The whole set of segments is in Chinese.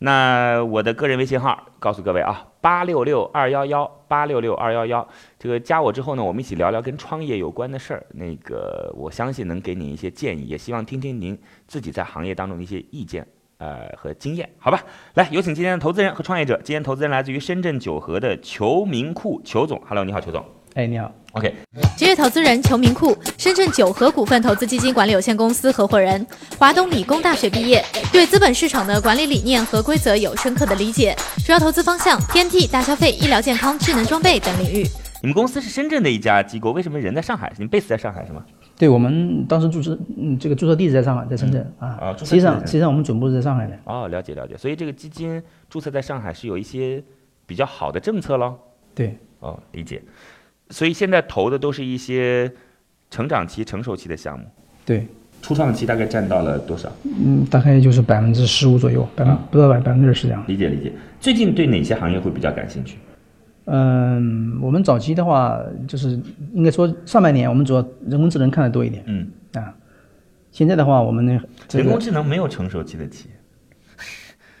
那我的个人微信号告诉各位啊，八六六二幺幺八六六二幺幺，这个加我之后呢，我们一起聊聊跟创业有关的事儿。那个我相信能给你一些建议，也希望听听您自己在行业当中的一些意见，呃和经验，好吧？来，有请今天的投资人和创业者。今天投资人来自于深圳九和的裘明库裘总，Hello，你好，裘总。哎，你好。OK，职业投资人裘明库，深圳九和股份投资基金管理有限公司合伙人，华东理工大学毕业，对资本市场的管理理念和规则有深刻的理解，主要投资方向天地、大消费、医疗健康、智能装备等领域。你们公司是深圳的一家机构，为什么人在上海？你们 base 在上海是吗？对，我们当时注册，嗯，这个注册地址在上海，在深圳啊。啊注册实际上，地址在实际上我们总部是在上海的。哦，了解了解。所以这个基金注册在上海是有一些比较好的政策喽。对，哦，理解。所以现在投的都是一些成长期、成熟期的项目，对，初创期大概占到了多少？嗯，大概就是百分之十五左右，百分不到百百分之二十这样。理解理解。最近对哪些行业会比较感兴趣？嗯，我们早期的话，就是应该说上半年我们主要人工智能看的多一点嗯，啊。现在的话，我们呢，这个人工智能没有成熟期的企业，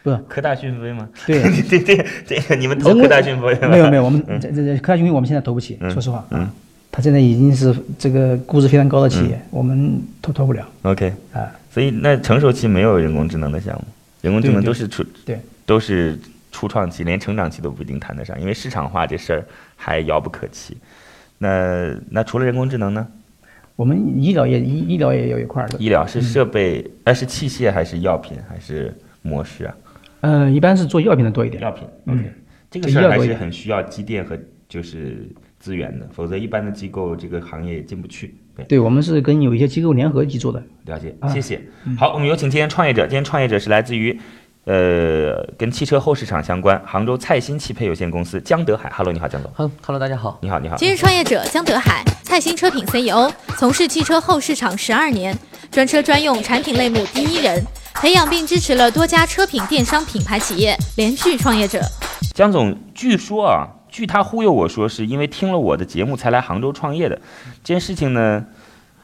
不。是科大讯飞吗？对。对对，这个你们投科大讯飞吗没有没有，我们这这这科大讯飞我们现在投不起，说实话，嗯。它现在已经是这个估值非常高的企业，我们投投不了，OK。啊。所以那成熟期没有人工智能的项目，人工智能都是初对。都是初创期，连成长期都不一定谈得上，因为市场化这事儿还遥不可期。那那除了人工智能呢？我们医疗业医医疗也有一块儿的，医疗是设备，呃是器械还是药品还是模式啊？呃，一般是做药品的多一点。药品嗯，OK，这个这事儿还是很需要机电和就是资源的，否则一般的机构这个行业也进不去。对，对，我们是跟有一些机构联合一起做的。了解，啊谢谢。好，我们有请今天创业者，今天创业者是来自于。呃，跟汽车后市场相关，杭州蔡新汽配有限公司江德海，Hello，你好，江总，哈，Hello，大家好。你好，你好。今日创业者江德海，蔡新车品 CEO，从事汽车后市场十二年，专车专用产品类目第一人，培养并支持了多家车品电商品牌企业，连续创业者。江总，据说啊，据他忽悠我说，是因为听了我的节目才来杭州创业的。这件事情呢，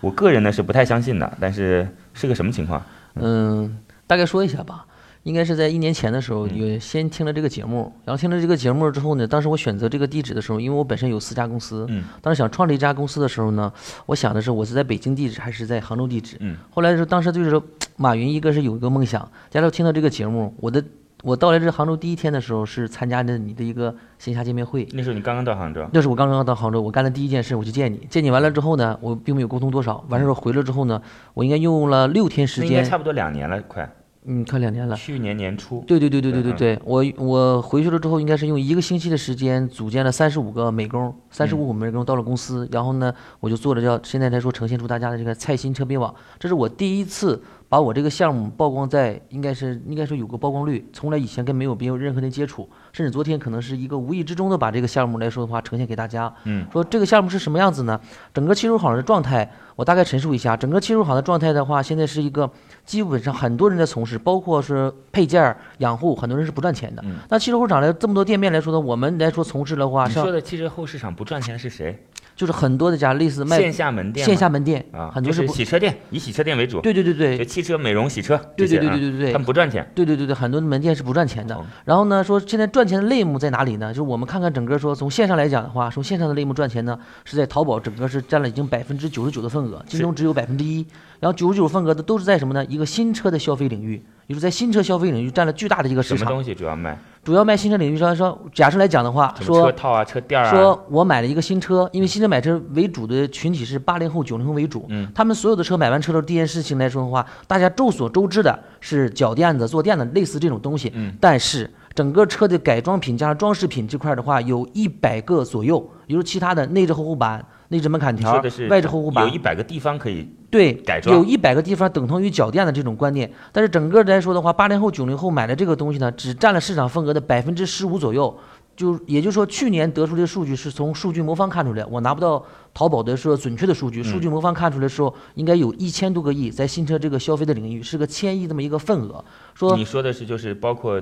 我个人呢是不太相信的，但是是个什么情况？嗯，大概说一下吧。应该是在一年前的时候，有先听了这个节目，然后听了这个节目之后呢，当时我选择这个地址的时候，因为我本身有四家公司，嗯，当时想创立一家公司的时候呢，我想的是我是在北京地址还是在杭州地址，嗯，后来是当时就是说马云一个是有一个梦想，加上听到这个节目，我的我到来这杭州第一天的时候是参加的你的一个线下见面会，那时候你刚刚到杭州，那是我刚刚到杭州，我干的第一件事，我去见你。见你完了之后呢，我并没有沟通多少。完事儿回来之后呢，我应该用了六天时间，应该差不多两年了，快，嗯，快两年了。去年年初。对对对对对对嗯对，我我回去了之后，应该是用一个星期的时间组建了三十五个美工，三十五个美工到了公司，然后呢，我就做了叫现在来说呈现出大家的这个菜心车边网，这是我第一次把我这个项目曝光在，应该是应该说有个曝光率，从来以前跟没有没有任何的接触，甚至昨天可能是一个无意之中的把这个项目来说的话呈现给大家，嗯，说这个项目是什么样子呢？整个汽车行的状态，我大概陈述一下，整个汽车行的状态的话，现在是一个基本上很多人在从事，包括是配件儿养护，很多人是不赚钱的。嗯那汽车后市场来这么多店面来说呢，我们来说从事的话，你说的汽车后市场不赚钱是谁？就是很多的家类似卖线下门店。线下门店啊，很多是洗车店，以洗车店为主。对对对对就汽车美容、洗车对对对对对对他们不赚钱。对对对对，很多门店是不赚钱的哦。然后呢，说现在赚钱的类目在哪里呢？就是我们看看整个说从线上来讲的话，从线上的类目赚钱呢，是在淘宝整个是占了已经百分之九十九的份额，京东只有百分之一。然后九十九份额的都是在什么呢？一个新车的消费领域，也就是在新车消费领域占了巨大的一个市场。什么东西主要卖？主要卖新车领域说说，假设来讲的话，说车说套啊、车垫啊？说我买了一个新车，因为新车买车为主的群体是八零后、九零后为主，嗯他们所有的车买完车之后第一件事情来说的话，大家众所周知的是脚垫子、坐垫子，类似这种东西。嗯但是整个车的改装品加上装饰品这块的话，有一百个左右，比如其他的内置后护板、内置门槛条外置后护板有一，百个地方可以对，改装有一百个地方等同于脚垫的这种观念。但是整个来说的话，八零后、九零后买的这个东西呢，只占了市场份额的百分之十五左右。就也就是说，去年得出的数据是从数据魔方看出来，我拿不到淘宝的说准确的数据，数据魔方看出来的时候，应该有一千多个亿在新车这个消费的领域是个千亿这么一个份额。说你说的是就是包括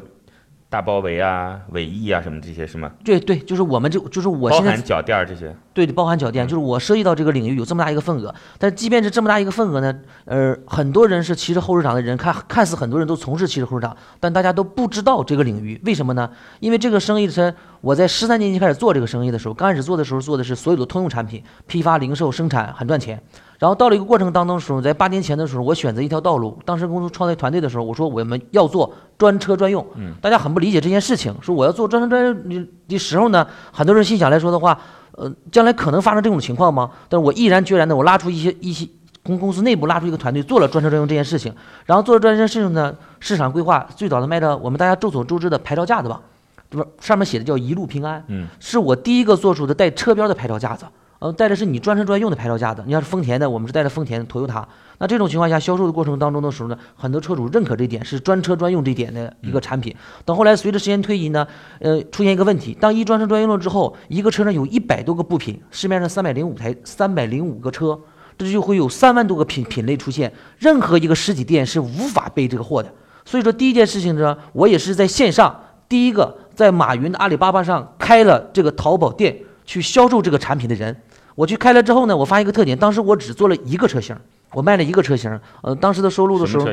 大包围啊、尾翼啊什么这些是吗？对对，就是我们这就是我包现在含脚垫儿这些。对的，包含脚垫，就是我涉及到这个领域有这么大一个份额，但即便是这么大一个份额呢，呃，很多人是汽车后市场的人，看看似很多人都从事汽车后市场，但大家都不知道这个领域，为什么呢？因为这个生意是我在十三年前开始做这个生意的时候，刚开始做的时候做的是所有的通用产品，批发、零售、生产很赚钱。然后到了一个过程当中的时候，在八年前的时候，我选择一条道路。当时公司创立团队的时候，我说我们要做专车专用。嗯，大家很不理解这件事情，说我要做专车专用的的时候呢，很多人心想来说的话，呃，将来可能发生这种情况吗？但是我毅然决然的，我拉出一些一些公公司内部拉出一个团队做了专车专用这件事情。然后做了专车专用呢，市场规划最早的卖的我们大家众所周知的牌照架子吧，这不上面写的叫一路平安，嗯，是我第一个做出的带车标的牌照架子。呃，带的是你专车专用的牌照架子。你要是丰田的，我们是带着丰田、Toyota。那这种情况下，销售的过程当中的时候呢，很多车主认可这一点，是专车专用这一点的一个产品。等后来随着时间推移呢，呃，出现一个问题，当一专车专用了之后，一个车上有一百多个部品，市面上三百零五台、三百零五个车，这就会有三万多个品品类出现，任何一个实体店是无法备这个货的。所以说，第一件事情呢，我也是在线上第一个在马云的阿里巴巴上开了这个淘宝店去销售这个产品的人。我去开了之后呢，我发现一个特点，当时我只做了一个车型，我卖了一个车型，呃，当时的收入的时候？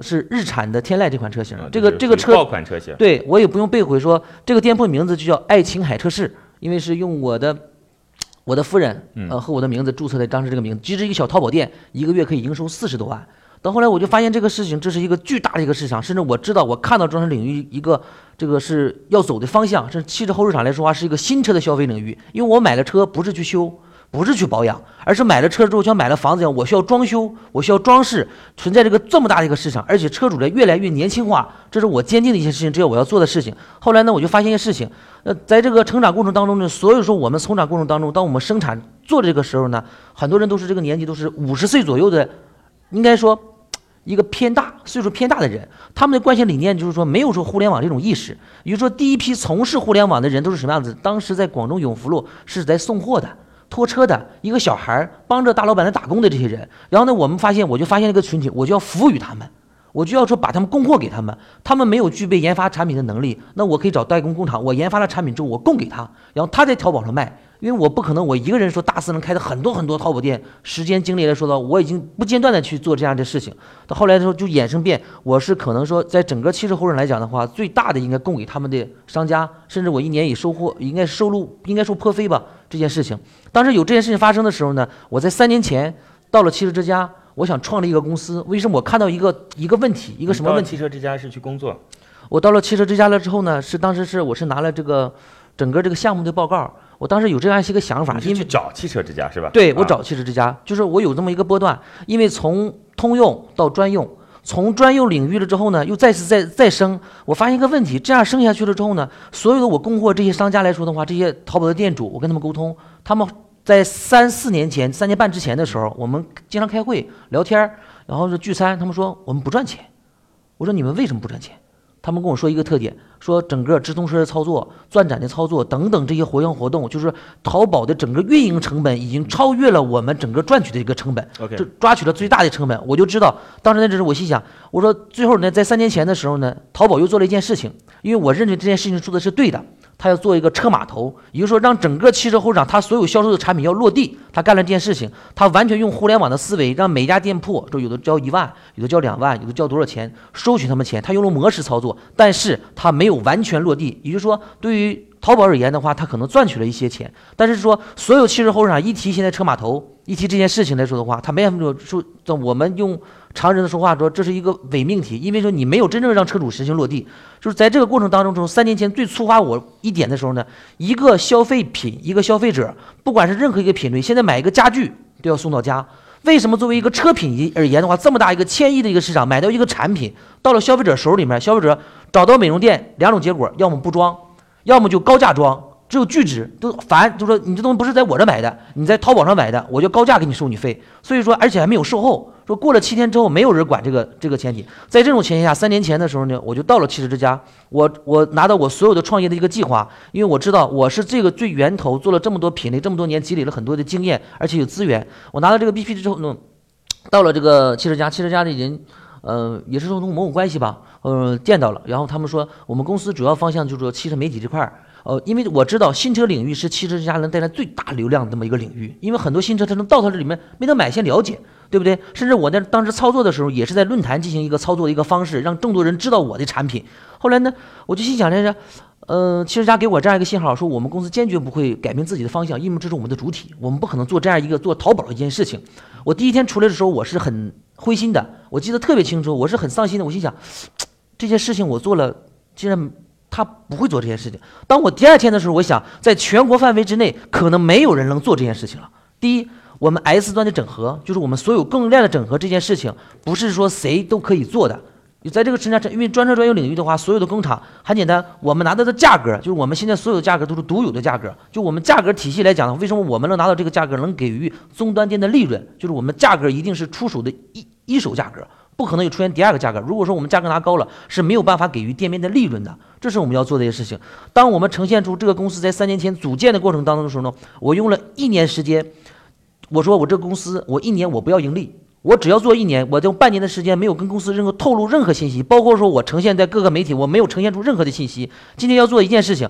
是日产的天籁这款车型啊，这个这个车爆款车型。对我也不用背回说，这个店铺名字就叫爱琴海车市，因为是用我的我的夫人嗯呃和我的名字注册的当时这个名字，其实一个小淘宝店，一个月可以营收四十多万。到后来我就发现这个事情，这是一个巨大的一个市场，甚至我知道我看到装饰领域一个这个是要走的方向，甚至汽车后市场来说话是一个新车的消费领域，因为我买了车不是去修。不是去保养，而是买了车之后像买了房子一样，我需要装修，我需要装饰，存在这个这么大的一个市场，而且车主呢越来越年轻化，这是我坚定的一些事情，这是我要做的事情。后来呢，我就发现一些事情，呃，在这个成长过程当中呢，所有说我们成长过程当中，当我们生产做这个时候呢，很多人都是这个年纪都是五十岁左右的，应该说一个偏大岁数偏大的人，他们的关系理念就是说没有说互联网这种意识，也就说第一批从事互联网的人都是什么样子？当时在广州永福路是在送货的。拖车的一个小孩儿帮着大老板在打工的这些人，然后呢，我们发现我就发现一个群体，我就要服务于他们，我就要说把他们供货给他们，他们没有具备研发产品的能力，那我可以找代工工厂，我研发了产品之后我供给他，然后他在淘宝上卖，因为我不可能我一个人说大四能开的很多很多淘宝店，时间精力来说的话，我已经不间断的去做这样的事情，到后来的时候就衍生变，我是可能说在整个汽车后市来讲的话，最大的应该供给他们的商家，甚至我一年以收获应该收入应该说破飞吧这件事情。当时有这件事情发生的时候呢，我在三年前到了汽车之家，我想创立一个公司。为什么？我看到一个一个问题，一个什么问题？汽车之家是去工作，我到了汽车之家了之后呢，是当时是我是拿了这个整个这个项目的报告，我当时有这样一个想法，你是去因为找汽车之家是吧？啊对我找汽车之家，就是我有这么一个波段，因为从通用到专用。从专用领域了之后呢，又再次再再升，我发现一个问题，这样升下去了之后呢，所有的我供货这些商家来说的话，这些淘宝的店主，我跟他们沟通，他们在三四年前、三年半之前的时候，我们经常开会聊天儿，然后是聚餐，他们说我们不赚钱，我说你们为什么不赚钱？他们跟我说一个特点，说整个直通车的操作、钻展的操作等等这些活动活动，就是淘宝的整个运营成本已经超越了我们整个赚取的一个成本。这抓取了最大的成本，我就知道，当时那阵儿我心想，我说最后呢，在三年前的时候呢，淘宝又做了一件事情，因为我认为这件事情做的是对的，他要做一个车码头，也就是说让整个汽车后市场他所有销售的产品要落地，他干了这件事情，他完全用互联网的思维，让每家店铺，就有的交一万，有的交两万，有的交多少钱，收取他们钱，他用了模式操作，但是他没有完全落地，也就是说，对于淘宝而言的话，他可能赚取了一些钱，但是说所有汽车后市场一提现在车码头，一提这件事情来说的话，他没办法说，说我们用常人的说话说，这是一个伪命题，因为说你没有真正让车主实行落地，就是在这个过程当中，从三年前最触发我一点的时候呢，一个消费品，一个消费者，不管是任何一个品类，现在买一个家具都要送到家。为什么作为一个车品而言的话，这么大一个千亿的一个市场，买到一个产品到了消费者手里面，消费者找到美容店两种结果，要么不装，要么就高价装，只有拒止，都烦，就说你这东西不是在我这买的，你在淘宝上买的，我就高价给你收你费。所以说，而且还没有售后，说过了七天之后没有人管这个这个前提。在这种前提下，三年前的时候呢，我就到了汽车之家，我我拿到我所有的创业的一个计划，因为我知道我是这个最源头，做了这么多品类，这么多年积累了很多的经验，而且有资源。我拿到这个 BP 之后呢，到了这个汽车家，汽车家的人。呃，也是说从某种关系吧，呃，见到了，然后他们说我们公司主要方向就是说汽车媒体这块儿，呃，因为我知道新车领域是汽车之家能带来最大流量的这么一个领域，因为很多新车它能到它这里面没得买先了解，对不对？甚至我在当时操作的时候也是在论坛进行一个操作的一个方式，让更多人知道我的产品。后来呢，我就心想来着，呃，汽车家给我这样一个信号，说我们公司坚决不会改变自己的方向，因为这是我们的主体，我们不可能做这样一个做淘宝的一件事情。我第一天出来的时候，我是很。灰心的，我记得特别清楚，我是很丧心的。我心想，这件事情我做了，竟然他不会做这件事情。当我第二天的时候，我想，在全国范围之内，可能没有人能做这件事情了。第一，我们 S 端的整合，就是我们所有供应链的整合这件事情，不是说谁都可以做的。你在这个生产车因为专车专用领域的话，所有的工厂很简单，我们拿到的价格就是我们现在所有的价格都是独有的价格。就我们价格体系来讲的话，为什么我们能拿到这个价格，能给予终端店的利润？就是我们价格一定是出手的一一手价格，不可能有出现第二个价格。如果说我们价格拿高了，是没有办法给予店面的利润的。这是我们要做的一些事情。当我们呈现出这个公司在三年前组建的过程当中的时候呢，我用了一年时间，我说我这个公司，我一年我不要盈利。我只要做一年，我就半年的时间没有跟公司任何透露任何信息，包括说我呈现在各个媒体，我没有呈现出任何的信息。今天要做一件事情，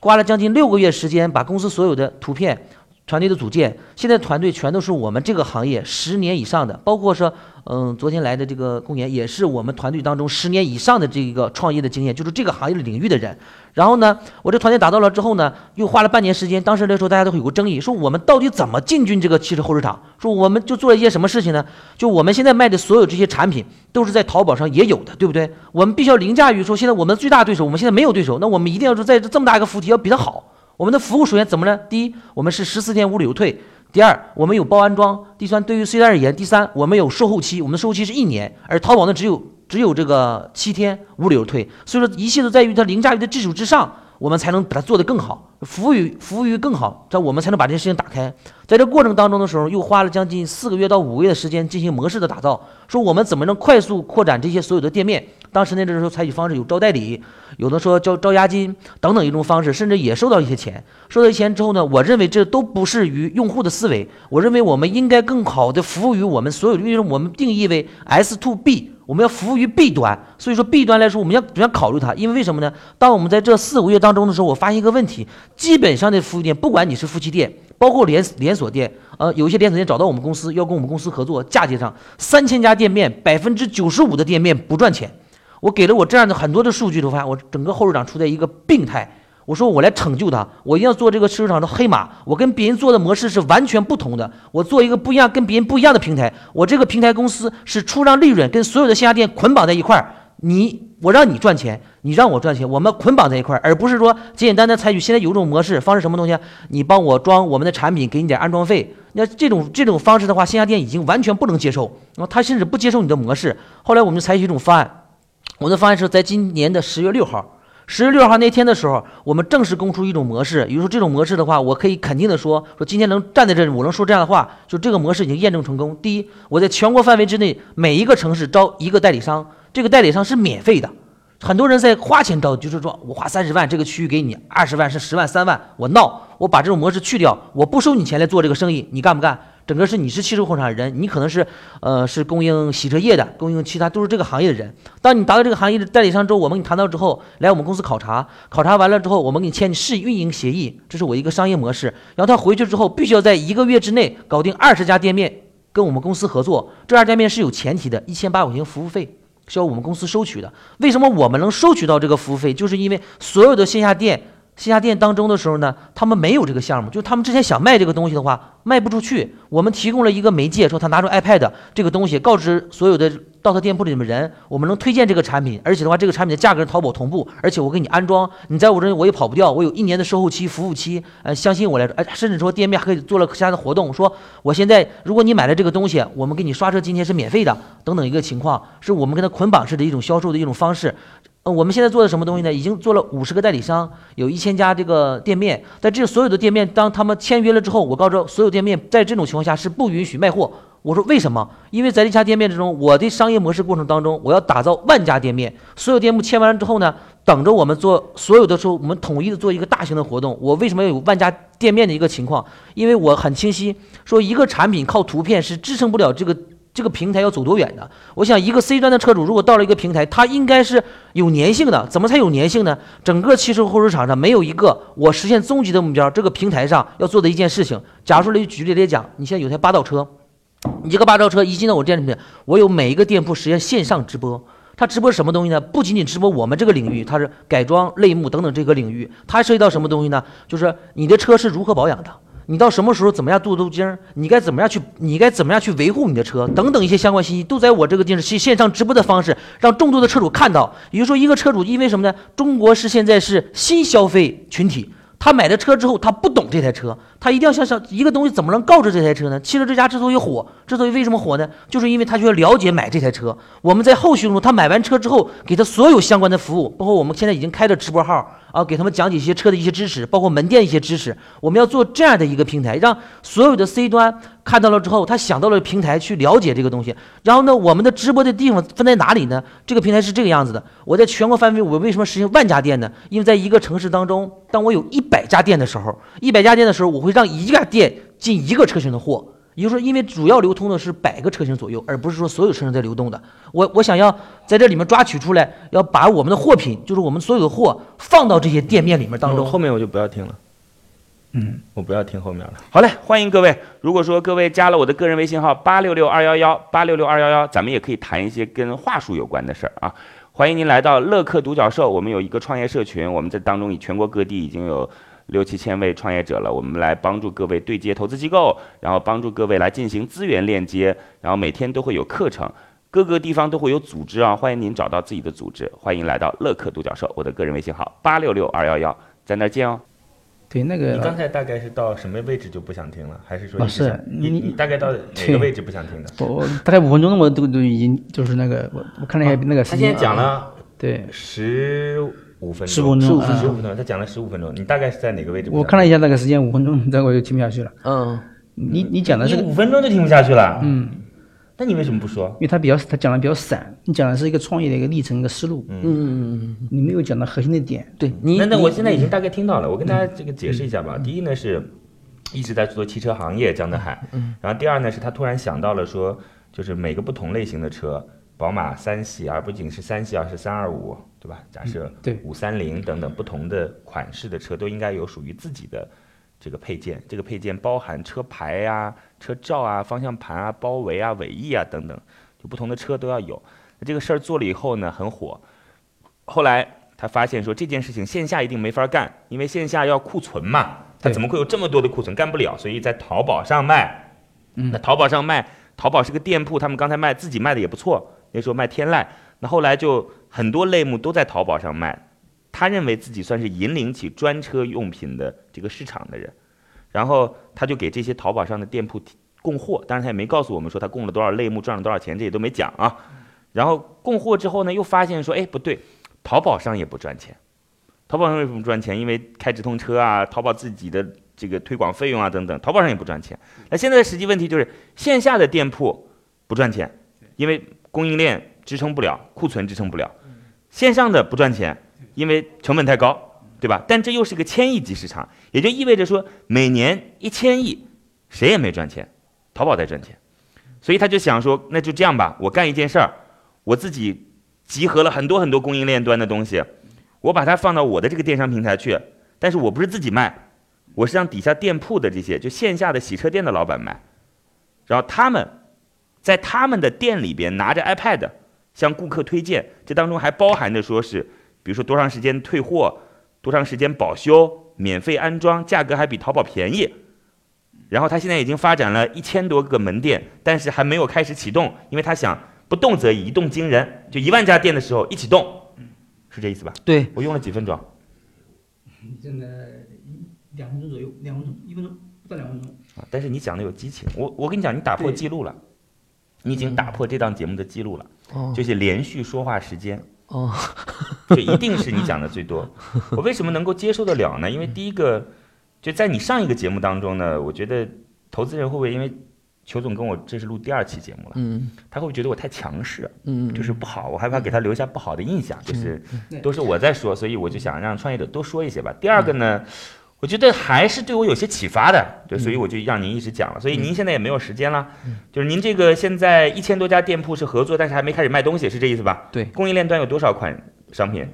花了将近六个月时间，把公司所有的图片。团队的组建，现在团队全都是我们这个行业十年以上的，包括说，嗯，昨天来的这个公研也是我们团队当中十年以上的这个创业的经验，就是这个行业的领域的人。然后呢，我这团队打造了之后呢，又花了半年时间。当时来说，大家都会有个争议，说我们到底怎么进军这个汽车后市场？说我们就做了一些什么事情呢？就我们现在卖的所有这些产品，都是在淘宝上也有的，对不对？我们必须要凌驾于说，现在我们最大对手，我们现在没有对手，那我们一定要说，在这么大一个扶梯要比他好。我们的服务首先怎么呢？第一，我们是十四天无理由退；第二，我们有包安装；第三，对于 C 端而言，第三，我们有售后期，我们的售后期是一年，而淘宝呢只有只有这个七天无理由退。所以说，一切都在于它凌驾于的基础之上，我们才能把它做得更好，服务于服务于更好，这我们才能把这件事情打开。在这过程当中的时候，又花了将近四个月到五个月的时间进行模式的打造，说我们怎么能快速扩展这些所有的店面。当时那个时候采取方式有招代理，有的说招招押金等等一种方式，甚至也收到一些钱。收到钱之后呢，我认为这都不是于用户的思维。我认为我们应该更好的服务于我们所有，因为我们定义为 S to B，我们要服务于 B 端。所以说 B 端来说，我们要主要考虑它，因为为什么呢？当我们在这四五个月当中的时候，我发现一个问题，基本上的服务店，不管你是夫妻店，包括连连锁店，呃，有一些连锁店找到我们公司要跟我们公司合作，嫁接上三千家店面，百分之九十五的店面不赚钱。我给了我这样的很多的数据，的话我整个后市场处在一个病态。我说我来拯救他，我一定要做这个市场的黑马。我跟别人做的模式是完全不同的，我做一个不一样、跟别人不一样的平台。我这个平台公司是出让利润，跟所有的线下店捆绑在一块儿。你我让你赚钱，你让我赚钱，我们捆绑在一块儿，而不是说简简单单采取现在有一种模式方式什么东西？你帮我装我们的产品，给你点安装费。那这种这种方式的话，线下店已经完全不能接受，那他甚至不接受你的模式。后来我们就采取一种方案。我的方案是在今年的十月六号，十月六号那天的时候，我们正式公出一种模式。比如说这种模式的话，我可以肯定的说，说今天能站在这里，我能说这样的话，就这个模式已经验证成功。第一，我在全国范围之内每一个城市招一个代理商，这个代理商是免费的。很多人在花钱招，就是说我花三十万，这个区域给你二十万是十万三万，我闹，我把这种模式去掉，我不收你钱来做这个生意，你干不干？整个是你是汽车工厂的人，你可能是，呃，是供应洗车液的，供应其他都是这个行业的人。当你达到这个行业的代理商之后，我们跟你谈到之后，来我们公司考察，考察完了之后，我们给你签试运营协议，这是我一个商业模式。然后他回去之后，必须要在一个月之内搞定二十家店面，跟我们公司合作。这二家店面是有前提的，一千八块钱服务费需要我们公司收取的。为什么我们能收取到这个服务费？就是因为所有的线下店。线下店当中的时候呢，他们没有这个项目，就他们之前想卖这个东西的话，卖不出去。我们提供了一个媒介，说他拿出 iPad 这个东西，告知所有的到他店铺里面人，我们能推荐这个产品，而且的话，这个产品的价格淘宝同步，而且我给你安装，你在我这我也跑不掉，我有一年的售后期、服务期。呃，相信我来说，哎，甚至说店面还可以做了其他的活动，说我现在如果你买了这个东西，我们给你刷车津贴是免费的，等等一个情况，是我们跟他捆绑式的一种销售的一种方式。呃，我们现在做的什么东西呢？已经做了五十个代理商，有一千家这个店面。在这所有的店面，当他们签约了之后，我告知所有店面，在这种情况下是不允许卖货。我说为什么？因为在这家店面之中，我的商业模式过程当中，我要打造万家店面。所有店铺签完了之后呢，等着我们做所有的时候，我们统一的做一个大型的活动。我为什么要有万家店面的一个情况？因为我很清晰，说一个产品靠图片是支撑不了这个。这个平台要走多远的？我想，一个 C 端的车主如果到了一个平台，他应该是有粘性的。怎么才有粘性呢？整个汽车后市场上没有一个我实现终极的目标，这个平台上要做的一件事情。假如说来举例来讲，你现在有台霸道车，你这个霸道车一进到我店里面，我有每一个店铺实现线上直播。它直播什么东西呢？不仅仅直播我们这个领域，它是改装、类目等等这个领域。它涉及到什么东西呢？就是你的车是如何保养的。你到什么时候怎么样镀镀金？你该怎么样去？你该怎么样去维护你的车？等等一些相关信息，都在我这个电视线线上直播的方式，让众多的车主看到。也就是说，一个车主因为什么呢？中国是现在是新消费群体。他买了车之后，他不懂这台车，他一定要想想一个东西怎么能告知这台车呢？汽车之家之所以火，之所以为什么火呢？就是因为他需要了解买这台车。我们在后续中，他买完车之后，给他所有相关的服务，包括我们现在已经开的直播号啊，给他们讲解一些车的一些知识，包括门店一些知识。我们要做这样的一个平台，让所有的 C 端看到了之后，他想到了平台去了解这个东西。然后呢，我们的直播的地方分在哪里呢？这个平台是这个样子的。我在全国范围，我为什么实行万家店呢？因为在一个城市当中，当我有一百家店的时候，一百家店的时候，我会让一家店进一个车型的货，也就是说，因为主要流通的是百个车型左右，而不是说所有车型在流动的。我我想要在这里面抓取出来，要把我们的货品，就是我们所有的货放到这些店面里面当中。后面我就不要听了，嗯，我不要听后面了。好嘞，欢迎各位。如果说各位加了我的个人微信号八六六二幺幺八六六二幺幺，咱们也可以谈一些跟话术有关的事儿啊。欢迎您来到乐客独角兽，我们有一个创业社群，我们在当中以全国各地已经有六七千位创业者了，我们来帮助各位对接投资机构，然后帮助各位来进行资源链接，然后每天都会有课程，各个地方都会有组织啊，欢迎您找到自己的组织，欢迎来到乐客独角兽，我的个人微信号八六六二幺幺，在那儿见哦。对那个你刚才大概是到什么位置就不想听了，还是说老师你你你大概到哪个位置不想听的？我我大概五分钟我都都已经就是那个我我看了一下那个时间，他现在讲了对，十五分钟，十五分钟十啊五分钟，他讲了十五分钟，你大概是在哪个位置？我看了一下那个时间五分钟，这我就听不下去了。嗯，你你讲的是，五分钟就听不下去了，嗯，那你为什么不说？因为他比较他讲的比较散，你讲的是一个创业的一个历程一个思路，嗯嗯嗯，你没有讲到核心的点。对你，那那我现在已经大概听到了，我跟大家这个解释一下吧。第一呢是一直在做汽车行业，江德海，嗯，然后第二呢是他突然想到了说，就是每个不同类型的车，宝马三系，而不仅是三系，而是三二五，对吧？假设对五三零等等不同的款式的车都应该有属于自己的这个配件，这个配件包含车牌呀、车罩啊、方向盘啊、包围啊、尾翼啊等等，就不同的车都要有。那这个事儿做了以后呢，很火。后来他发现说这件事情线下一定没法干，因为线下要库存嘛，他怎么会有这么多的库存？干不了，所以在淘宝上卖。嗯那淘宝上卖，淘宝是个店铺，他们刚才卖自己卖的也不错，那时候卖天籁，那后来就很多类目都在淘宝上卖。他认为自己算是引领起专车用品的这个市场的人，然后他就给这些淘宝上的店铺提供货，但是他也没告诉我们说他供了多少类目，赚了多少钱，这也都没讲啊。然后供货之后呢，又发现说，哎，不对，淘宝上也不赚钱。淘宝上为什么不赚钱？因为开直通车啊，淘宝自己的这个推广费用啊等等，淘宝上也不赚钱。那现在的实际问题就是线下的店铺不赚钱，因为供应链支撑不了，库存支撑不了；线上的不赚钱，因为成本太高，对吧？但这又是个千亿级市场，也就意味着说每年一千亿，谁也没赚钱，淘宝在赚钱。所以他就想说，那就这样吧，我干一件事儿，我自己集合了很多很多供应链端的东西，我把它放到我的这个电商平台去，但是我不是自己卖，我是让底下店铺的这些就线下的洗车店的老板卖，然后他们在他们的店里边拿着 iPad 向顾客推荐，这当中还包含着说是，比如说多长时间退货，多长时间保修，免费安装，价格还比淘宝便宜。然后他现在已经发展了一千多个门店，但是还没有开始启动，因为他想不动则已，一动惊人，就一万家店的时候一启动，是这意思吧？对，我用了几分钟？真的两分钟左右，两分钟，一分钟不到两分钟。啊，但是你讲的有激情，我我跟你讲，你打破记录了，你已经打破这档节目的记录了，哦就是连续说话时间哦，就一定是你讲的最多。我为什么能够接受得了呢？因为第一个，就在你上一个节目当中呢，我觉得投资人会不会因为裘总跟我这是录第二期节目了，嗯他会不会觉得我太强势，嗯，就是不好，我害怕给他留下不好的印象，就是都是我在说，所以我就想让创业者多说一些吧。第二个呢，我觉得还是对我有些启发的，对，所以我就让您一直讲了。所以您现在也没有时间了，就是您这个现在一千多家店铺是合作，但是还没开始卖东西，是这意思吧？对，供应链端有多少款商品？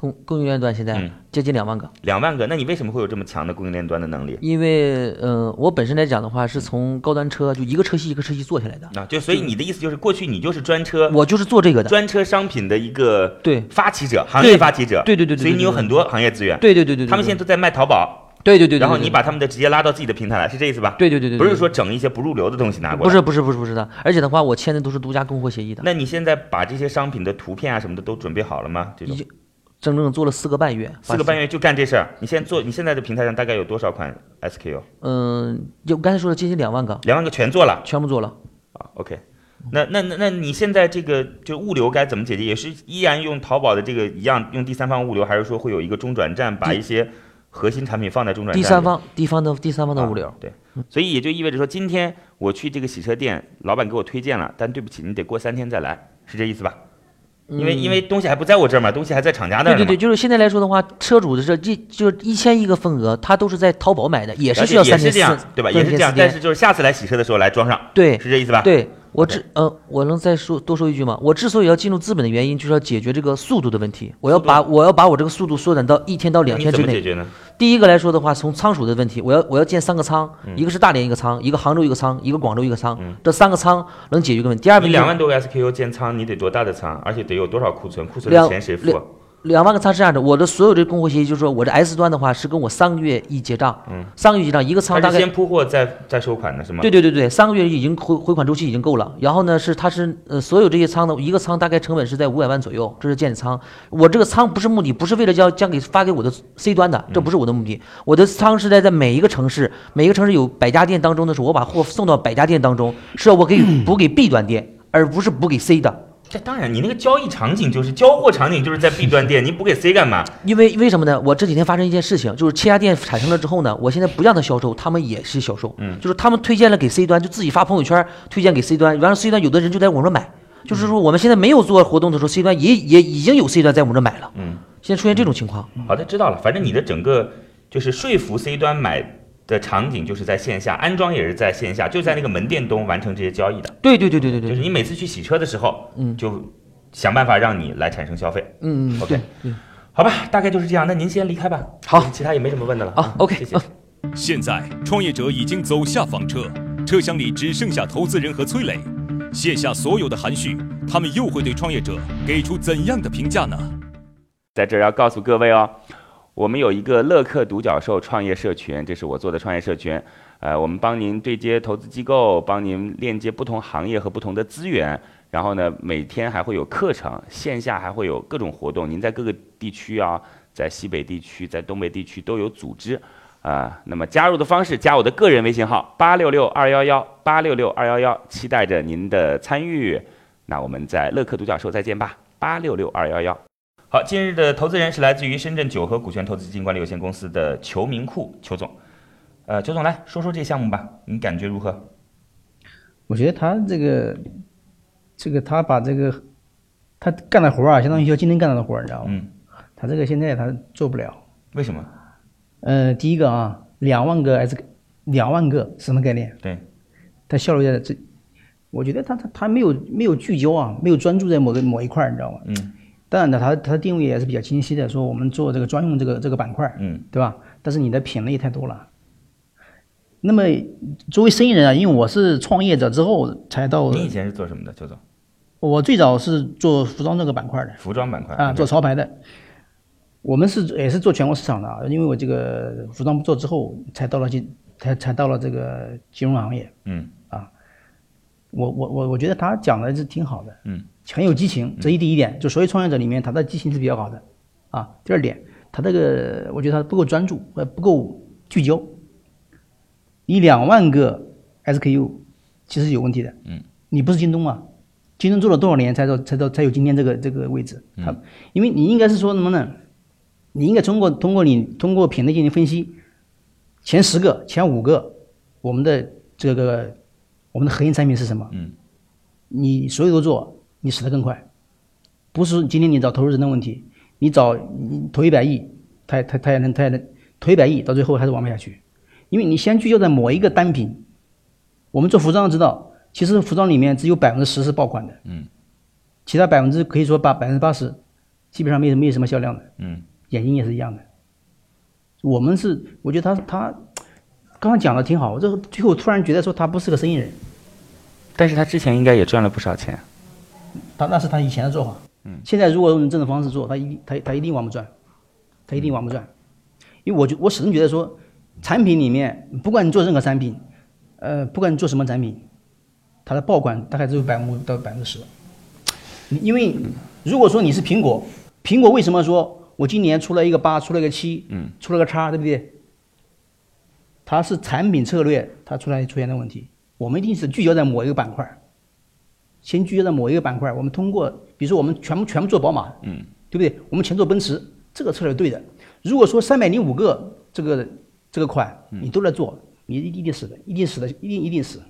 供供应链端现在嗯。接近两万个，两万个，那你为什么会有这么强的供应链端的能力？因为呃，我本身来讲的话，是从高端车就一个车系一个车系做下来的，啊，就所以你的意思就是，过去你就是专车我就是做这个的。专车商品的一个对。发起者，行业发起者，对对对对所以你有很多行业资源，对对对对，他们现在都在卖淘宝，对对对对，然后你把他们的直接拉到自己的平台来，是这意思吧？对对对对，对。不是说整一些不入流的东西拿过来，不是不是不是不是的，而且的话，我签的都是独家供货协议的，那你现在把这些商品的图片啊什么的都准备好了吗？这种整整做了四个半月，四个半月就干这事儿。你现在做，你现在的平台上大概有多少款 SKU？嗯，就刚才说的接近两万个，两万个全做了全部做了。啊？OK。那那那那你现在这个就物流该怎么解决？也是依然用淘宝的这个一样用第三方物流，还是说会有一个中转站，把一些核心产品放在中转站？第三方第方的第三方的物流啊，对，所以也就意味着说，今天我去这个洗车店，老板给我推荐了，但对不起，你得过三天再来，是这意思吧？因为因为东西还不在我这儿嘛，东西还在厂家那儿对对对，就是现在来说的话，车主的这一就是一千一个份额，他都是在淘宝买的，也是需要三天也是这样四，对吧？也是这样，但是就是下次来洗车的时候来装上，对是这意思吧？，对我之呃，我能再说多说一句吗？我之所以要进入资本的原因，就是要解决这个速度的问题。我要把我要把我这个速度缩短到一天到两天之内。怎么解决呢？第一个来说的话，从仓储的问题，我要我要建三个仓，嗯一个是大连一个仓，一个杭州一个仓，一个广州一个仓，这三个仓能解决一个问题。第二你两万多个 SKU 建仓，你得多大的仓？而且得有多少库存？库存的钱谁付两？万个仓是这样的，我的所有的供货协议就是说，我这 S 端的话是跟我三个月一结账，嗯，三个月结账，一个仓大概先铺货再再收款的是吗？对对对对，三个月已经回回款周期已经够了。然后呢，是它是呃所有这些仓的一个仓大概成本是在五百万左右，这是建仓。我这个仓不是目的，不是为了要将给发给我的 C 端的，这不是我的目的。我的仓是在在每一个城市，每一个城市有百家店当中的时候，我把货送到百家店当中，是要我给补给 B 端店，而不是补给 C 的。这当然，你那个交易场景就是交货场景就是在 B 端店，你补给 C 干嘛？因为为什么呢？我这几天发生一件事情，就是七家店产生了之后呢，我现在不让他销售，他们也是销售，嗯就是他们推荐了给 C 端，就自己发朋友圈推荐给 C 端，完了 C 端有的人就在我们这买，就是说我们现在没有做活动的时候，C 端也也已经有 C 端在我们这买了，嗯，现在出现这种情况，好的，知道了。反正你的整个就是说服 C 端买的场景就是在线下，安装也是在线下，就在那个门店中完成这些交易的。对对对对对对，就是你每次去洗车的时候，嗯就想办法让你来产生消费。嗯嗯 OK 对对，好吧，大概就是这样。那您先离开吧。好其他也没什么问的了。好啊 OK，谢谢。现在，创业者已经走下房车，车厢里只剩下投资人和崔磊。卸下所有的含蓄，他们又会对创业者给出怎样的评价呢？在这儿要告诉各位哦，我们有一个乐客独角兽创业社群，这是我做的创业社群。呃，我们帮您对接投资机构，帮您链接不同行业和不同的资源。然后呢，每天还会有课程，线下还会有各种活动。您在各个地区啊，在西北地区、在东北地区都有组织啊、那么加入的方式，加我的个人微信号八六六二幺幺八六六二幺幺，期待着您的参与。那我们在乐客独角兽再见吧，八六六二幺幺。好，今日的投资人是来自于深圳九和股权投资基金管理有限公司的裘明库裘总。呃，裘总来说说这个项目吧，你感觉如何？我觉得他这个，这个他把这个他干的活儿啊，相当于就今天干到的活儿，你知道吗？嗯，他这个现在他做不了。为什么？呃，第一个啊，两万个 S，两万个什么概念？对，他效率在这，我觉得他他他没有没有聚焦啊，没有专注在某个某一块儿，你知道吗？嗯当然呢，他他的定位也是比较清晰的，说我们做这个专用这个这个板块，嗯对吧？但是你的品类太多了。那么作为生意人啊，因为我是创业者之后才到，你以前是做什么的，邱总？我最早是做服装这个板块的服装板块啊，做潮牌的。我们是也是做全国市场的啊，因为我这个服装不做之后，才到了金才才到了这个金融行业。嗯啊我我我我觉得他讲的是挺好的，嗯，很有激情，这一第一点，就所有创业者里面，他的激情是比较好的，啊，第二点，他这个我觉得他不够专注，呃，不够聚焦，你两万个 SKU 其实有问题的，嗯，你不是京东啊，京东做了多少年才到才到才有今天这个这个位置？它，因为你应该是说什么呢？你应该通过通过你通过品类进行分析，前十个、前五个，我们的这个我们的核心产品是什么？嗯，你所有都做，你死得更快。不是今天你找投资人的问题，你找你投一百亿，他他他也能他也能投一百亿，到最后还是玩不下去，因为你先聚焦在某一个单品。我们做服装知道，其实服装里面只有百分之十是爆款的，嗯，其他百分之可以说把百分之八十基本上没没有什么销量的，嗯，眼睛也是一样的。我们是，我觉得他他刚刚讲的挺好，这个最后突然觉得说他不是个生意人，但是他之前应该也赚了不少钱。他那是他以前的做法。嗯，现在如果用这种方式做，他一定他他一定玩不转，他一定玩不转，因为我觉我始终觉得说，产品里面不管你做任何产品，呃，不管你做什么产品，它的爆款大概只有百分到百分之十。因为如果说你是苹果，苹果为什么说我今年出了一个八，出了一个七，嗯，出了个叉，对不对？它是产品策略，它出来出现的问题。我们一定是聚焦在某一个板块，先聚焦在某一个板块。我们通过，比如说我们全部全部做宝马，嗯，对不对？我们全做奔驰，这个策略对的。如果说三百零五个这个这个款你都在做，你一定死的，一定死的，一定一定死，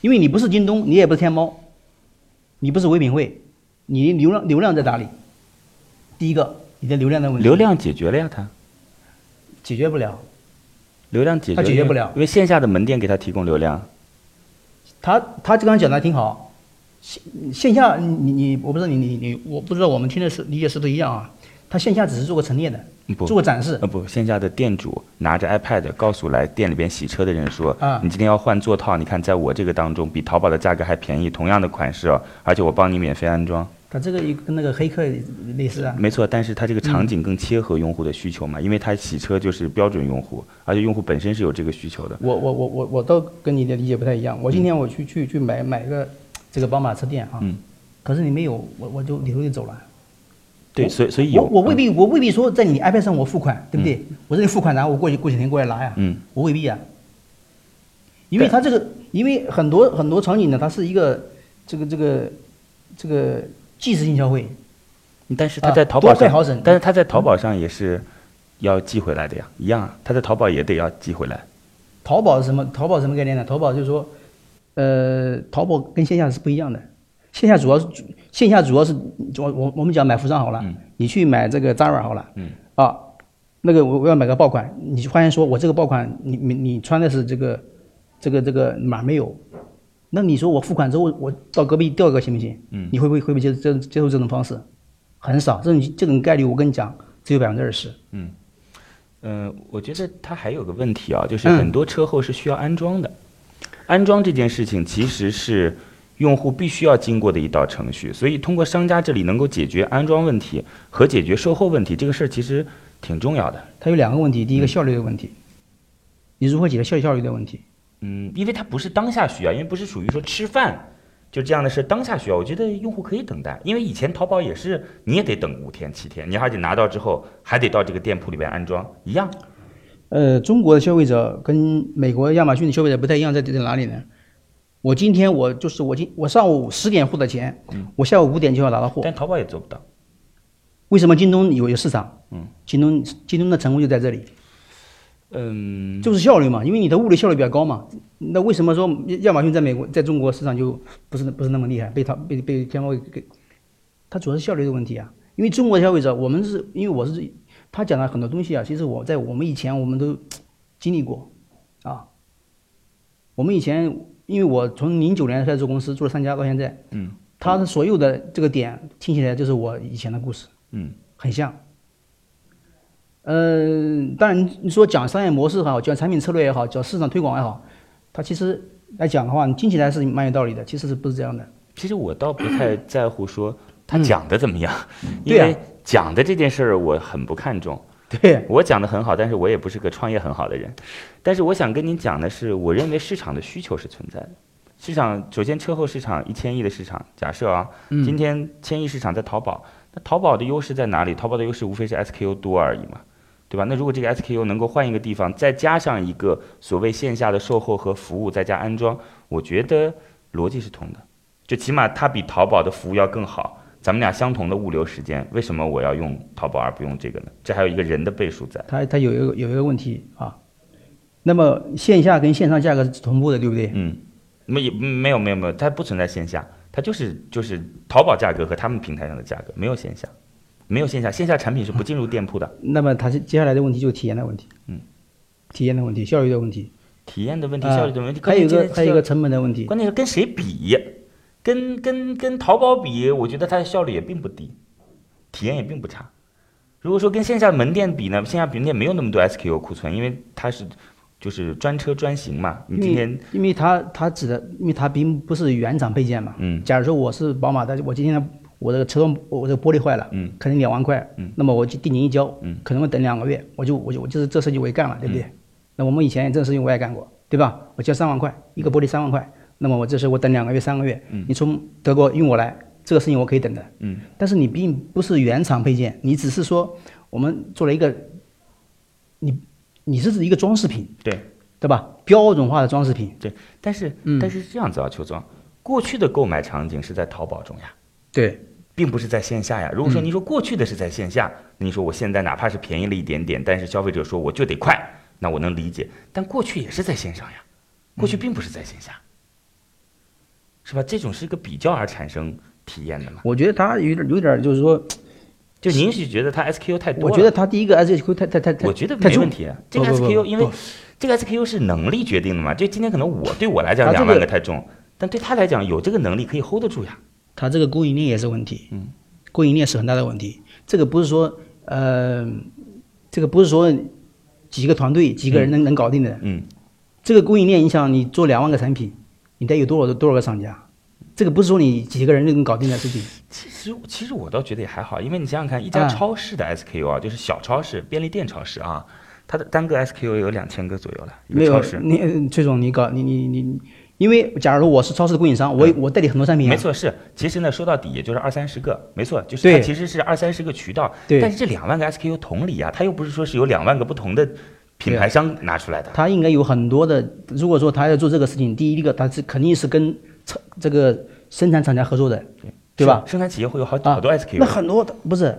因为你不是京东，你也不是天猫，你不是唯品会，你流量流量在哪里？第一个，你的流量的问题，流量解决了呀，他解决不了。流量解决他解决不了因为线下的门店给他提供流量。他他刚刚讲的挺好，线线下你你我不知道你你你我不知道我们听的是理解是不是一样啊？他线下只是做个陈列的，做个展示呃，不，线下的店主拿着 iPad 告诉来店里边洗车的人说，啊你今天要换座套，你看在我这个当中比淘宝的价格还便宜，同样的款式哦，而且我帮你免费安装。他这个也跟那个黑客类似啊。没错，但是它这个场景更切合用户的需求嘛，因为它洗车就是标准用户，而且用户本身是有这个需求的。我我我我我倒跟你的理解不太一样。我今天我去去去买买个这个宝马车店啊，嗯可是你没有，我我就理头就走了。对，所以所以有我我未必我未必说在你 iPad 上我付款，对不对？我这里付款，然后我过去过几天过来拿呀，嗯我未必啊。因为它这个，因为很多很多场景呢，它是一个这个这个这个即时性消费，嗯，但是它啊在淘宝上，好省但是它在淘宝上也是要寄回来的呀，一样啊，它在淘宝也得要寄回来。淘宝是什么？淘宝什么概念呢？淘宝就是说，呃，淘宝跟线下是不一样的。线下主要是线下主要是我我我们讲买服装好了，你去买这个 Zara 好了，嗯啊，那个我我要买个爆款，你就发现说我这个爆款你你你穿的是这个这个这个码没有，那你说我付款之后我到隔壁调一个行不行？嗯你会不会会不会接接接受这种方式？很少，这种这种概率我跟你讲只有百分之二十。嗯，我觉得它还有个问题啊，就是嗯很多车后是需要安装的，安装这件事情其实是用户必须要经过的一道程序，所以通过商家这里能够解决安装问题和解决售后问题，这个事儿其实挺重要的。它有两个问题，第一个效率的问题，你如何解决效效率的问题？嗯，因为它不是当下需要，因为不是属于说吃饭就这样的事当下需要，我觉得用户可以等待，因为以前淘宝也是你也得等五天七天，你还得拿到之后还得到这个店铺里边安装，一样。呃，中国的消费者跟美国亚马逊的消费者不太一样，在在哪里呢？我今天我就是我今我上午十点付的钱，我下午五点就要拿到货。但淘宝也做不到。为什么京东有有市场？嗯，京东京东的成功就在这里，嗯，就是效率嘛，因为你的物流效率比较高嘛。那为什么说亚马逊在美国在中国市场就不是不是那么厉害，被淘被被天猫给给？它主要是效率的问题啊。因为中国的消费者，我们是因为我是他讲了很多东西啊，其实我在我们以前我们都 经历过啊。我们以前因为我从零九年开始做公司，做了三家到现在，嗯，他的所有的这个点听起来就是我以前的故事，嗯，很像。呃，当然你说讲商业模式也好，讲产品策略也好，讲市场推广也好，它其实来讲的话，你听起来是蛮有道理的，其实是不是这样的？其实我倒不太在乎说他讲的怎么样，因为讲的这件事儿我很不看重。对，我讲的很好，但是我也不是个创业很好的人。但是我想跟您讲的是，我认为市场的需求是存在的。市场首先车后市场一千亿的市场，假设啊，今天千亿市场在淘宝，那淘宝的优势在哪里？淘宝的优势无非是 SKU 多而已嘛，对吧？那如果这个 SKU 能够换一个地方，再加上一个所谓线下的售后和服务，再加安装，我觉得逻辑是通的。就起码它比淘宝的服务要更好。咱们俩相同的物流时间，为什么我要用淘宝而不用这个呢？这还有一个人的倍数在。它它有一个有一个问题啊，那么线下跟线上价格是同步的，对不对？嗯，没没有没有没有，它不存在线下，它就是就是淘宝价格和他们平台上的价格，没有线下，没有线下，线下产品是不进入店铺的。那么它是接下来的问题就是体验的问题，嗯，体验的问题，效率的问题，体验的问题，啊效率的问题，还有一个还有一个成本的问题，关键是跟谁比，跟跟跟淘宝比，我觉得它的效率也并不低，体验也并不差。如果说跟线下门店比呢，线下门店没有那么多 SKU 库存，因为它是就是专车专行嘛。你今天因为它它指的，因为它并不是原厂配件嘛。嗯假如说我是宝马的，我今天我这个车窗我这个玻璃坏了，嗯，可能两万块，嗯，那么我就定金一交，嗯，可能会等两个月，我就我就我就是这事情我也干了，对不对？那我们以前这个事情我也干过，对吧？我交三万块，一个玻璃三万块，那么我这时候我等两个月、三个月，嗯。你从德国运过来，这个事情我可以等的，嗯，但是你并不是原厂配件，你只是说我们做了一个，你你是一个装饰品，对。对吧？标准化的装饰品，对，但是、嗯。但是这样子啊，邱总，过去的购买场景是在淘宝中呀。对。并不是在线下呀。如果说你说过去的是在线下，你说我现在哪怕是便宜了一点点，但是消费者说我就得快，那我能理解。但过去也是在线上呀，过去并不是在线下，是吧？这种是一个比较而产生体验的嘛。我觉得他有点有点就是说，就您是觉得他 SKU 太多了？我觉得他第一个 SKU 太太太太，我觉得没问题啊。这个 SKU 因为这个 SKU 是能力决定的嘛。就今天可能我对我来讲两万个太重，但对他来讲有这个能力可以 hold 得住呀。他这个供应链也是问题，嗯，供应链是很大的问题。这个不是说呃，这个不是说几个团队几个人能、能搞定的。嗯，这个供应链，影响你做两万个产品，你得有多少多少个商家？这个不是说你几个人就能搞定的事情。其实其实我倒觉得也还好，因为你想想看，一家啊超市的 SKU 啊，就是小超市、便利店超市啊，它的单个 SKU 有两千个左右了，一没有超市。你呃崔总，你搞你你你，因为假如我是超市的供应商，我我代理很多产品、没错，是，其实呢，说到底也就是二三十个，没错，就是它其实是二三十个渠道，对但是这两万个 SKU 同理啊，它又不是说是有两万个不同的品牌商拿出来的，他应该有很多的。如果说他要做这个事情，第一个他是肯定是跟厂这个生产厂家合作的，对吧？生产企业会有好啊，好多 SKU，那很多的不是，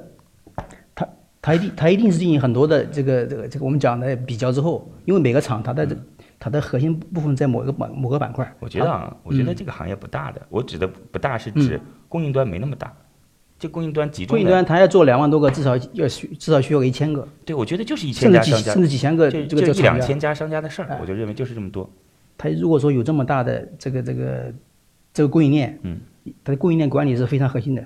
他他一定他一定是进行很多的这个这个这个我们讲的比较之后，因为每个厂它的、它的核心部分在某个板某个板块。我觉得啊，我觉得这个行业不大的，我指的不大是指供应端没那么大，这供应端集中供应端他要做两万多个，至少要需至少需要个一千个，对，我觉得就是一千家商家，甚至几千个就这个就一。两千家商家的事儿哎，我就认为就是这么多。他如果说有这么大的这个这个这个供应链，嗯，它的供应链管理是非常核心的。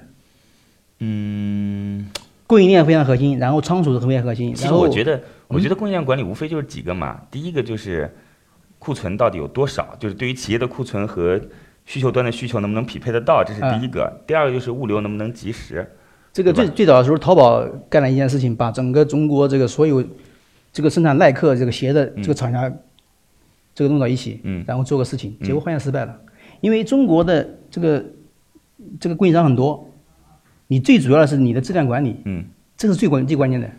嗯，供应链非常核心，然后仓储是非常核心。其实我觉得，我觉得供应链管理无非就是几个嘛。第一个就是库存到底有多少，就是对于企业的库存和需求端的需求能不能匹配得到，这是第一个。第二个就是物流能不能及时。这个最最早的时候，淘宝干了一件事情，把整个中国这个所有这个生产耐克这个鞋的这个厂家，这个弄到一起，嗯。然后做个事情，结果发现失败了，因为中国的这个这个供应商很多，你最主要的是你的质量管理，嗯。这是最关最关键的，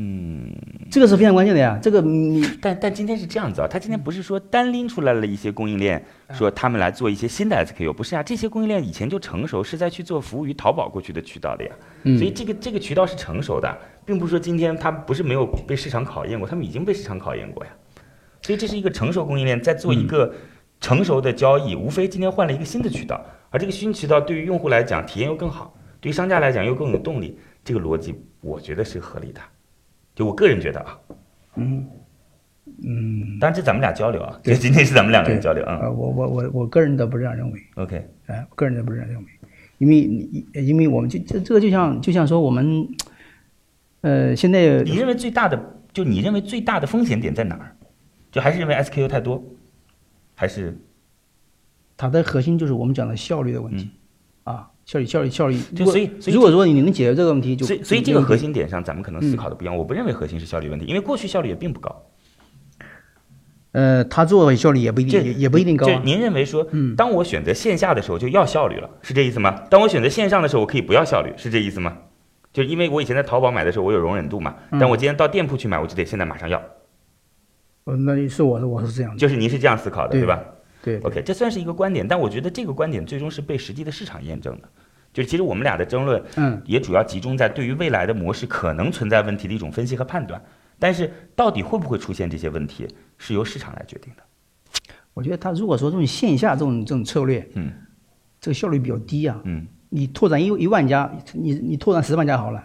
嗯，这个是非常关键的呀，这个你但但今天是这样子啊，他今天不是说单拎出来了一些供应链，说他们来做一些新的 SKU，不是啊，这些供应链以前就成熟，是在去做服务于淘宝过去的渠道的呀。嗯所以这个这个渠道是成熟的，并不是说今天他不是没有被市场考验过，他们已经被市场考验过呀。所以这是一个成熟供应链在做一个成熟的交易，无非今天换了一个新的渠道，而这个新渠道对于用户来讲体验又更好，对于商家来讲又更有动力，这个逻辑我觉得是合理的，就我个人觉得啊。嗯嗯，当然这咱们俩交流啊，这今天是咱们两个人交流啊。呃，我我我我个人倒不这样认为。OK，哎，我个人也不是这样认为，因为你因为我们就这这个就像就像说我们，呃，现在你认为最大的就你认为最大的风险点在哪儿？就还是认为 SKU 太多，还是它的核心就是我们讲的效率的问题，啊，效率效率效率。就所以所以如果说你能解决这个问题，就所以所以这个核心点上咱们可能思考的不一样。我不认为核心是效率问题，因为过去效率也并不高。呃，他做效率也不一定也也不一定高啊。就您认为说，当我选择线下的时候就要效率了，是这意思吗？当我选择线上的时候，我可以不要效率，是这意思吗？就因为我以前在淘宝买的时候，我有容忍度嘛，嗯但我今天到店铺去买，我就得现在马上要。呃那是我是我是这样的，就是您是这样思考的，对对吧？对 OK，这算是一个观点，但我觉得这个观点最终是被实际的市场验证的。就是其实我们俩的争论，嗯，也主要集中在对于未来的模式可能存在问题的一种分析和判断。但是到底会不会出现这些问题，是由市场来决定的。我觉得他如果说这种线下这种这种策略，嗯，这个效率比较低啊。嗯你拓展一一万家，你你拓展十万家好了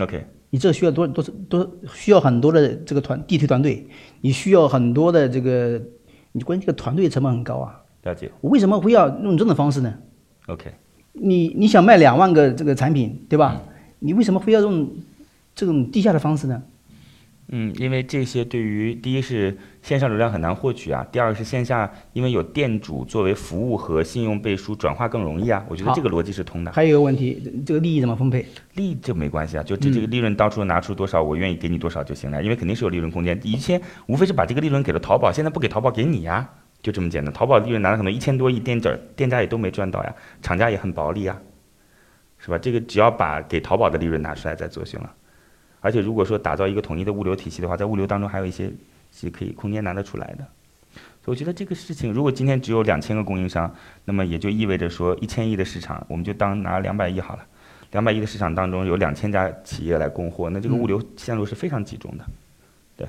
，，OK，你这需要多多多需要很多的这个团地推团队，你需要很多的这个，你关键这个团队成本很高啊。了解。我为什么会要用这种方式呢？OK，你你想卖两万个这个产品，对吧？你为什么非要用这种地下的方式呢？嗯，因为这些对于第一是线上流量很难获取啊，第二是线下因为有店主作为服务和信用背书转化更容易啊，我觉得这个逻辑是通的。还有一个问题，这个利益怎么分配？利益这没关系啊，就这这个利润当初拿出多少，我愿意给你多少就行了，因为肯定是有利润空间。以前无非是把这个利润给了淘宝，现在不给淘宝给你呀，就这么简单。淘宝利润拿了可能一千多亿，店家店家也都没赚到呀，厂家也很薄利啊，是吧？这个只要把给淘宝的利润拿出来再做行了。而且如果说打造一个统一的物流体系的话，在物流当中还有一些是可以空间拿得出来的。所以我觉得这个事情，如果今天只有两千个供应商，那么也就意味着说一千亿的市场，我们就当拿两百亿好了。两百亿的市场当中有两千家企业来供货，那这个物流线路是非常集中的，对。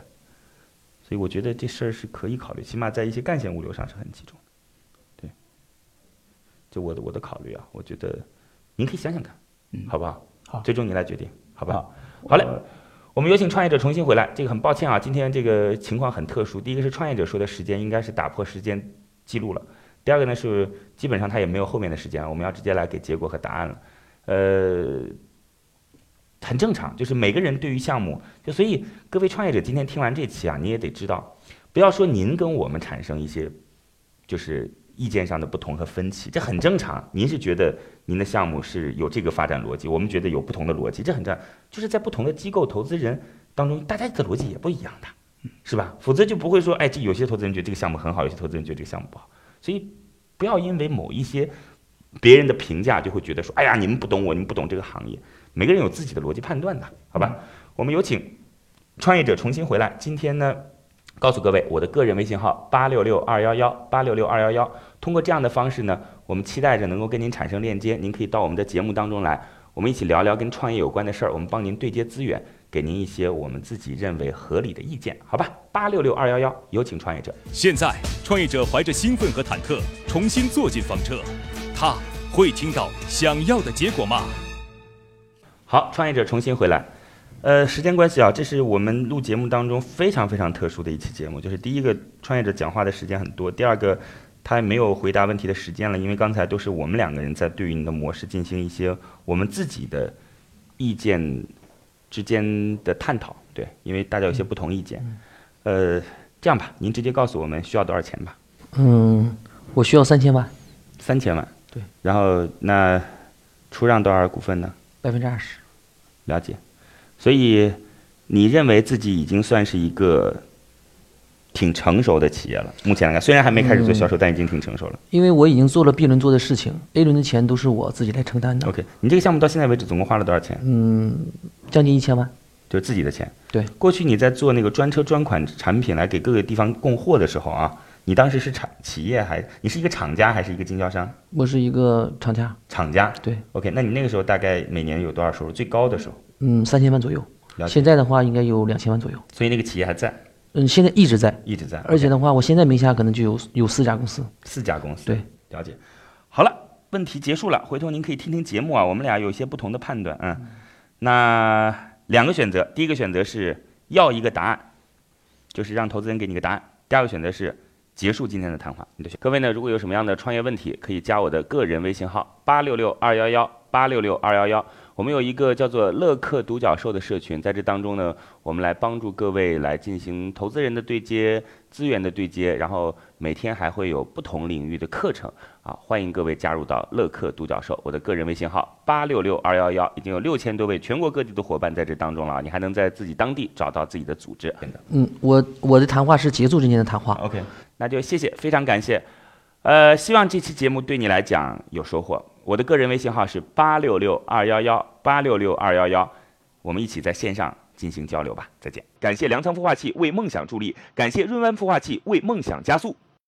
所以我觉得这事儿是可以考虑，起码在一些干线物流上是很集中的，对。就我的我的考虑啊，我觉得您可以想想看，好不好？好最终您来决定，好吧？好好嘞，我们有请创业者重新回来。这个很抱歉啊，今天这个情况很特殊。第一个是创业者说的时间应该是打破时间记录了，第二个呢是基本上他也没有后面的时间了，我们要直接来给结果和答案了。呃，很正常，就是每个人对于项目，就所以各位创业者今天听完这期啊，你也得知道，不要说您跟我们产生一些就是意见上的不同和分歧，这很正常。您是觉得您的项目是有这个发展逻辑，我们觉得有不同的逻辑，这很正常。就是在不同的机构投资人当中，大家的逻辑也不一样的，是吧？否则就不会说，哎，这有些投资人觉得这个项目很好，有些投资人觉得这个项目不好。所以不要因为某一些别人的评价就会觉得说，哎呀，你们不懂我，你们不懂这个行业。每个人有自己的逻辑判断的，好吧？我们有请创业者重新回来。今天呢，告诉各位我的个人微信号八六六二幺幺八六六二幺幺。通过这样的方式呢，我们期待着能够跟您产生链接。您可以到我们的节目当中来，我们一起聊聊跟创业有关的事儿，我们帮您对接资源，给您一些我们自己认为合理的意见，好吧？八六六二幺幺，有请创业者。现在，创业者怀着兴奋和忐忑，重新坐进房车，他会听到想要的结果吗？好，创业者重新回来。呃，时间关系啊，这是我们录节目当中非常非常特殊的一期节目。就是第一个，创业者讲话的时间很多；第二个，他没有回答问题的时间了，因为刚才都是我们两个人在对于你的模式进行一些我们自己的意见之间的探讨。对，因为大家有些不同意见。呃，这样吧，您直接告诉我们需要多少钱吧？嗯，我需要三千万，三千万。对。然后那出让多少股份呢？百分之二十。了解，所以你认为自己已经算是一个挺成熟的企业了。目前来看，虽然还没开始做销售，但已经挺成熟了。因为我已经做了 B 轮做的事情，A 轮的钱都是我自己来承担的，OK，你这个项目到现在为止总共花了多少钱？嗯，将近一千万。就是自己的钱。对，过去你在做那个专车专款产品来给各个地方供货的时候啊，你当时是厂企业还你是一个厂家还是一个经销商？我是一个厂家，厂家。对，OK，那你那个时候大概每年有多少收入？最高的时候？嗯，三千万左右。现在的话应该有两千万左右。所以那个企业还在，嗯，现在一直在，一直在。而且的话，我现在名下可能就有有四家公司。四家公司。对，了解。好了，问题结束了，回头您可以听听节目啊，我们俩有一些不同的判断。嗯，那两个选择，第一个选择是要一个答案，就是让投资人给你个答案；第二个选择是结束今天的谈话。你的选。各位呢，如果有什么样的创业问题，可以加我的个人微信号八六六二幺幺八六六二幺幺。我们有一个叫做乐客独角兽的社群，在这当中呢，我们来帮助各位来进行投资人的对接、资源的对接，然后每天还会有不同领域的课程啊，欢迎各位加入到乐客独角兽。我的个人微信号八六六二幺幺，已经有六千多位全国各地的伙伴在这当中了，你还能在自己当地找到自己的组织。嗯，我我的谈话是结束今天的谈话。，OK，那就谢谢，非常感谢。呃，希望这期节目对你来讲有收获。我的个人微信号是八六六二幺幺八六六二幺幺，我们一起在线上进行交流吧。再见。感谢粮仓孵化器为梦想助力，感谢润湾孵化器为梦想加速。